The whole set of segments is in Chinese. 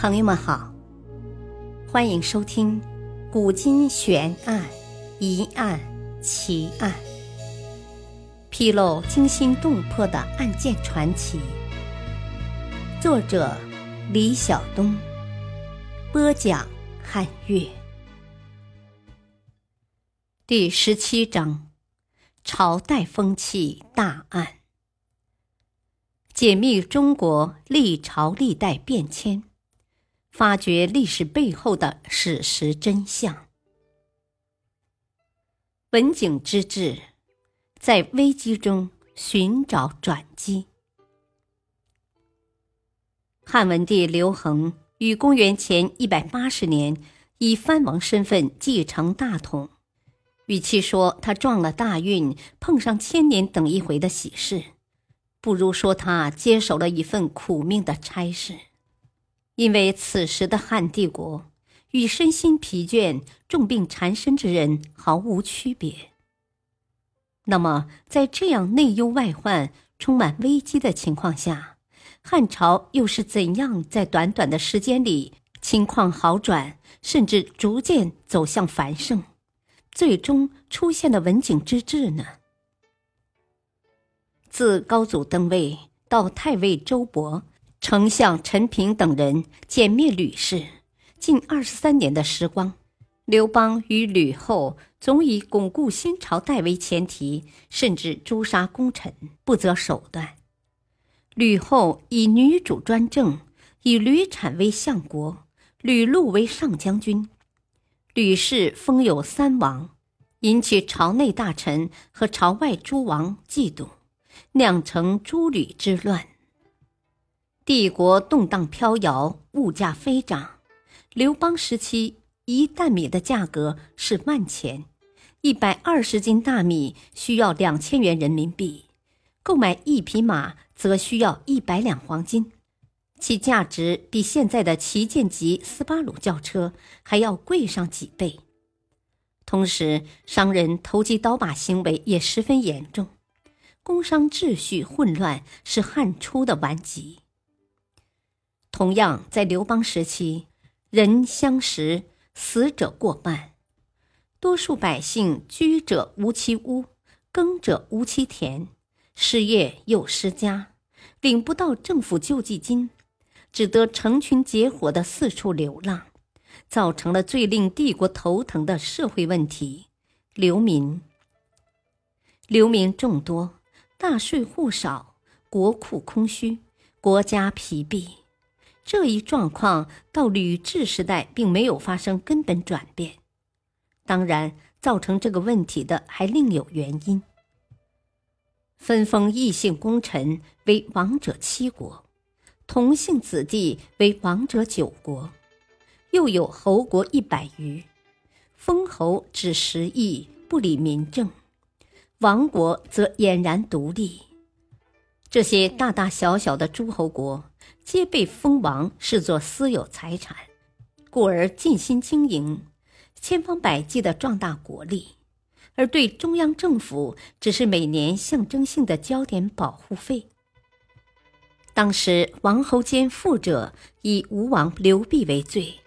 朋友们好，欢迎收听《古今悬案、疑案、奇案》，披露惊心动魄的案件传奇。作者：李晓东，播讲：汉月。第十七章：朝代风气大案，解密中国历朝历代变迁。发掘历史背后的史实真相。文景之治，在危机中寻找转机。汉文帝刘恒于公元前一百八十年以藩王身份继承大统，与其说他撞了大运，碰上千年等一回的喜事，不如说他接手了一份苦命的差事。因为此时的汉帝国与身心疲倦、重病缠身之人毫无区别。那么，在这样内忧外患、充满危机的情况下，汉朝又是怎样在短短的时间里情况好转，甚至逐渐走向繁盛，最终出现了文景之治呢？自高祖登位到太尉周勃。丞相陈平等人歼灭吕氏，近二十三年的时光，刘邦与吕后总以巩固新朝代为前提，甚至诛杀功臣，不择手段。吕后以女主专政，以吕产为相国，吕禄为上将军，吕氏封有三王，引起朝内大臣和朝外诸王嫉妒，酿成诸吕之乱。帝国动荡飘摇，物价飞涨。刘邦时期，一担米的价格是万钱，一百二十斤大米需要两千元人民币，购买一匹马则需要一百两黄金，其价值比现在的旗舰级斯巴鲁轿车还要贵上几倍。同时，商人投机倒把行为也十分严重，工商秩序混乱是汉初的顽疾。同样，在刘邦时期，人相食，死者过半，多数百姓居者无其屋，耕者无其田，失业又失家，领不到政府救济金，只得成群结伙的四处流浪，造成了最令帝国头疼的社会问题——流民。流民众多，大税户少，国库空虚，国家疲弊。这一状况到吕雉时代并没有发生根本转变。当然，造成这个问题的还另有原因。分封异姓功臣为王者七国，同姓子弟为王者九国，又有侯国一百余，封侯只十亿，不理民政；王国则俨然独立。这些大大小小的诸侯国。皆被封王视作私有财产，故而尽心经营，千方百计的壮大国力，而对中央政府只是每年象征性的交点保护费。当时王侯兼富者以吴王刘濞为最，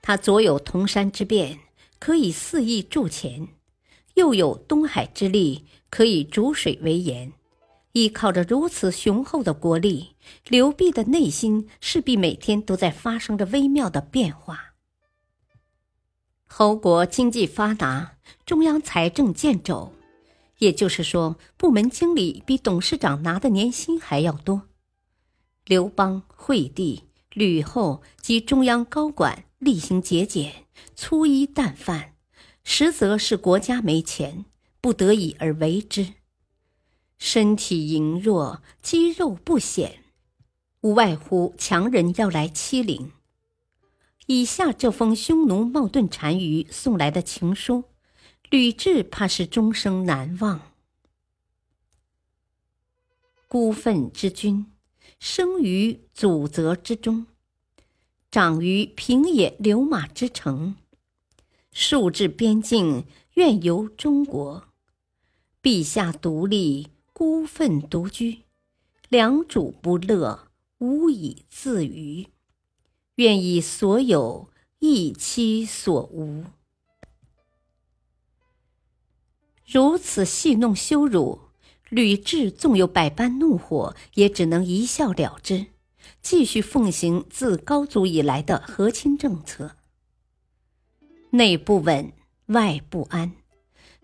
他左有铜山之变，可以肆意铸钱；右有东海之力，可以逐水为盐。依靠着如此雄厚的国力，刘濞的内心势必每天都在发生着微妙的变化。侯国经济发达，中央财政见肘，也就是说，部门经理比董事长拿的年薪还要多。刘邦、惠帝、吕后及中央高管厉行节俭，粗衣淡饭，实则是国家没钱，不得已而为之。身体羸弱，肌肉不显，无外乎强人要来欺凌。以下这封匈奴冒顿单于送来的情书，吕雉怕是终生难忘。孤愤之君，生于祖泽之中，长于平野流马之城，戍至边境，愿游中国。陛下独立。孤愤独居，良主不乐，无以自娱。愿以所有益其所无。如此戏弄羞辱，吕雉纵有百般怒火，也只能一笑了之，继续奉行自高祖以来的和亲政策。内不稳，外不安，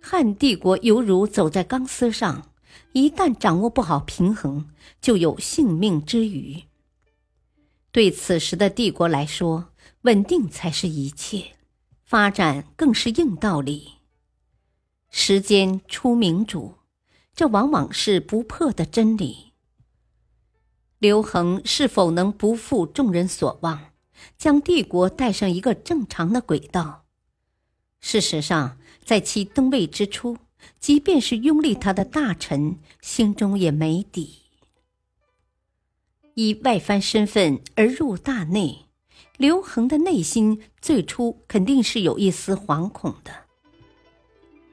汉帝国犹如走在钢丝上，一旦掌握不好平衡，就有性命之虞。对此时的帝国来说，稳定才是一切，发展更是硬道理。时间出明主，这往往是不破的真理。刘恒是否能不负众人所望，将帝国带上一个正常的轨道？事实上，在其登位之初，即便是拥立他的大臣，心中也没底。以外藩身份而入大内，刘恒的内心最初肯定是有一丝惶恐的。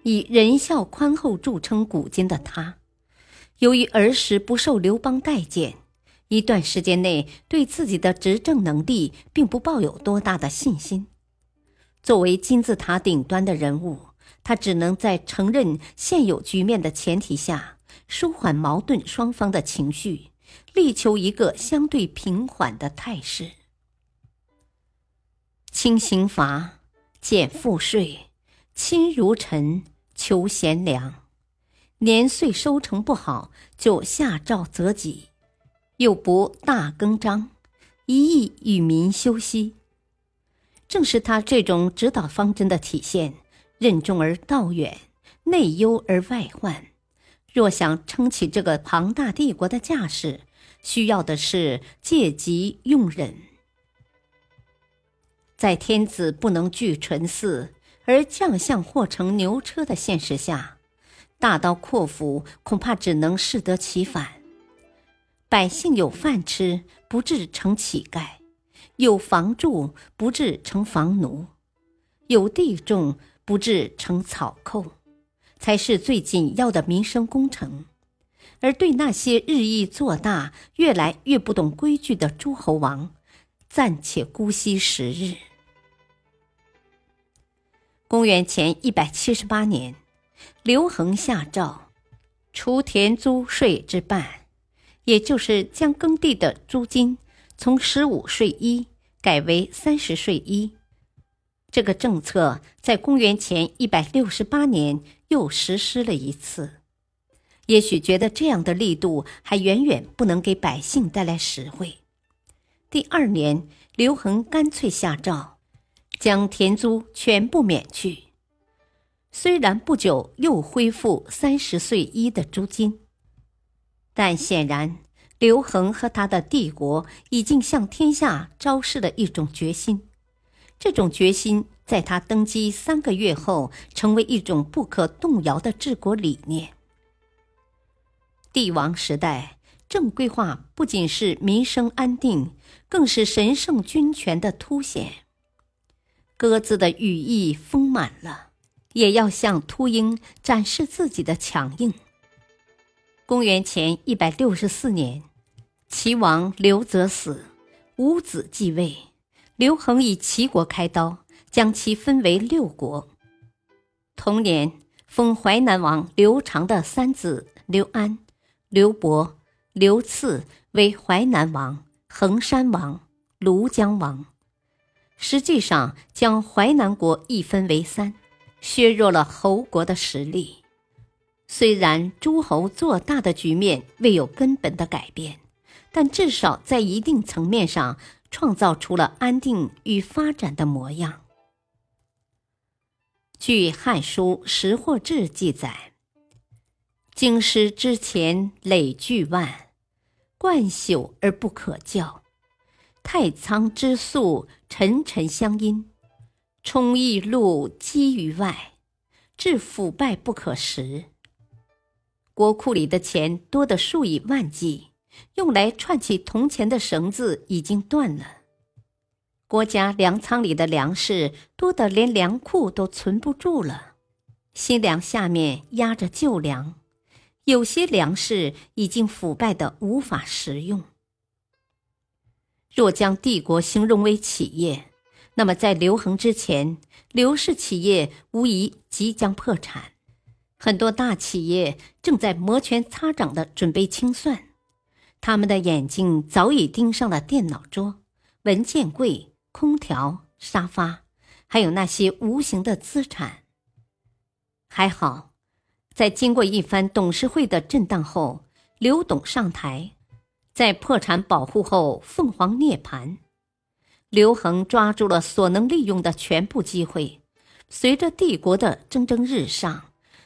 以仁孝宽厚著称古今的他，由于儿时不受刘邦待见，一段时间内对自己的执政能力并不抱有多大的信心。作为金字塔顶端的人物，他只能在承认现有局面的前提下，舒缓矛盾双方的情绪，力求一个相对平缓的态势。轻刑罚，减赋税，亲如臣。求贤良，年岁收成不好就下诏责己，又不大更张，一意与民休息。正是他这种指导方针的体现，任重而道远，内忧而外患。若想撑起这个庞大帝国的架势，需要的是借机用忍。在天子不能拒纯嗣。而将相或乘牛车的现实下，大刀阔斧恐怕只能适得其反。百姓有饭吃，不至成乞丐；有房住，不至成房奴；有地种，不至成草寇，才是最紧要的民生工程。而对那些日益做大、越来越不懂规矩的诸侯王，暂且姑息时日。公元前一百七十八年，刘恒下诏，除田租税之半，也就是将耕地的租金从十五税一改为三十税一。这个政策在公元前一百六十八年又实施了一次。也许觉得这样的力度还远远不能给百姓带来实惠。第二年，刘恒干脆下诏。将田租全部免去，虽然不久又恢复三十岁一的租金，但显然刘恒和他的帝国已经向天下昭示了一种决心。这种决心在他登基三个月后，成为一种不可动摇的治国理念。帝王时代，正规化不仅是民生安定，更是神圣君权的凸显。鸽子的羽翼丰满了，也要向秃鹰展示自己的强硬。公元前一百六十四年，齐王刘泽死，无子继位。刘恒以齐国开刀，将其分为六国。同年，封淮南王刘长的三子刘安、刘伯、刘赐为淮南王、衡山王、庐江王。实际上，将淮南国一分为三，削弱了侯国的实力。虽然诸侯做大的局面未有根本的改变，但至少在一定层面上创造出了安定与发展的模样。据《汉书·识货志》记载：“京师之前累巨万，贯朽而不可教。”太仓之粟，沉沉相因；充溢禄积于外，至腐败不可食。国库里的钱多得数以万计，用来串起铜钱的绳子已经断了。国家粮仓里的粮食多得连粮库都存不住了，新粮下面压着旧粮，有些粮食已经腐败的无法食用。若将帝国形容为企业，那么在刘恒之前，刘氏企业无疑即将破产。很多大企业正在摩拳擦掌的准备清算，他们的眼睛早已盯上了电脑桌、文件柜、空调、沙发，还有那些无形的资产。还好，在经过一番董事会的震荡后，刘董上台。在破产保护后，凤凰涅槃。刘恒抓住了所能利用的全部机会。随着帝国的蒸蒸日上，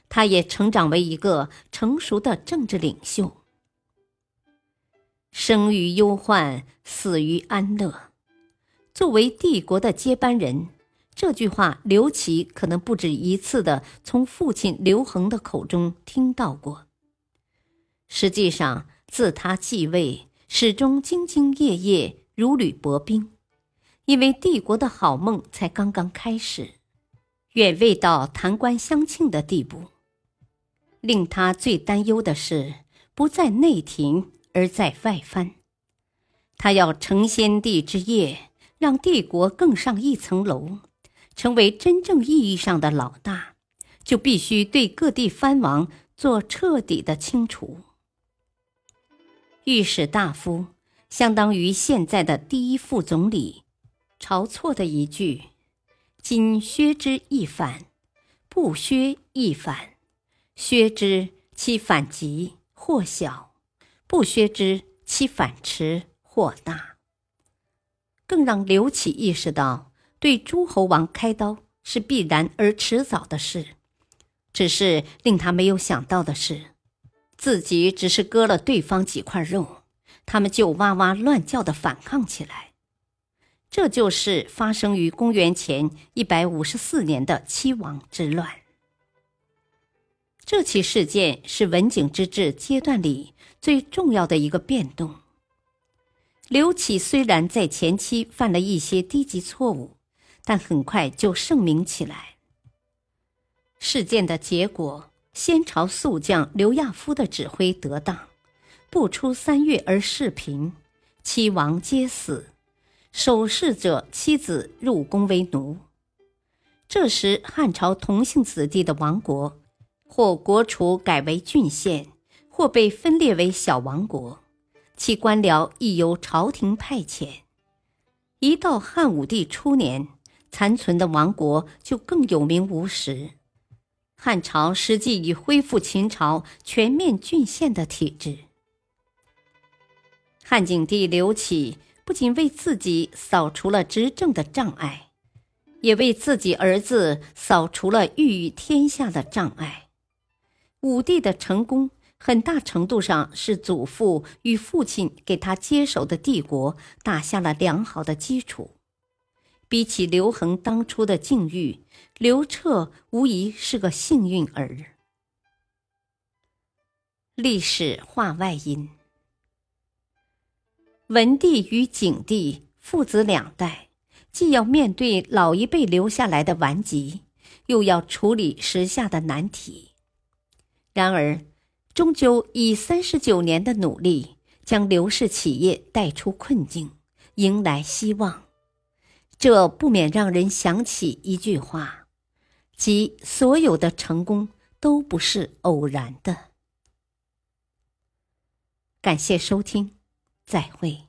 他也成长为一个成熟的政治领袖。生于忧患，死于安乐。作为帝国的接班人，这句话刘琦可能不止一次的从父亲刘恒的口中听到过。实际上，自他继位，始终兢兢业业，如履薄冰，因为帝国的好梦才刚刚开始，远未到弹冠相庆的地步。令他最担忧的是，不在内廷，而在外藩。他要承先帝之业，让帝国更上一层楼，成为真正意义上的老大，就必须对各地藩王做彻底的清除。御史大夫相当于现在的第一副总理，晁错的一句“今削之亦反，不削亦反，削之其反急或小，不削之其反持或大”，更让刘启意识到，对诸侯王开刀是必然而迟早的事。只是令他没有想到的是。自己只是割了对方几块肉，他们就哇哇乱叫的反抗起来。这就是发生于公元前一百五十四年的七王之乱。这起事件是文景之治阶段里最重要的一个变动。刘启虽然在前期犯了一些低级错误，但很快就盛名起来。事件的结果。先朝宿将刘亚夫的指挥得当，不出三月而事平，七王皆死，守侍者妻子入宫为奴。这时汉朝同姓子弟的王国，或国除改为郡县，或被分裂为小王国，其官僚亦由朝廷派遣。一到汉武帝初年，残存的王国就更有名无实。汉朝实际已恢复秦朝全面郡县的体制。汉景帝刘启不仅为自己扫除了执政的障碍，也为自己儿子扫除了欲与天下的障碍。武帝的成功，很大程度上是祖父与父亲给他接手的帝国打下了良好的基础。比起刘恒当初的境遇，刘彻无疑是个幸运儿。历史话外音：文帝与景帝父子两代，既要面对老一辈留下来的顽疾，又要处理时下的难题。然而，终究以三十九年的努力，将刘氏企业带出困境，迎来希望。这不免让人想起一句话，即所有的成功都不是偶然的。感谢收听，再会。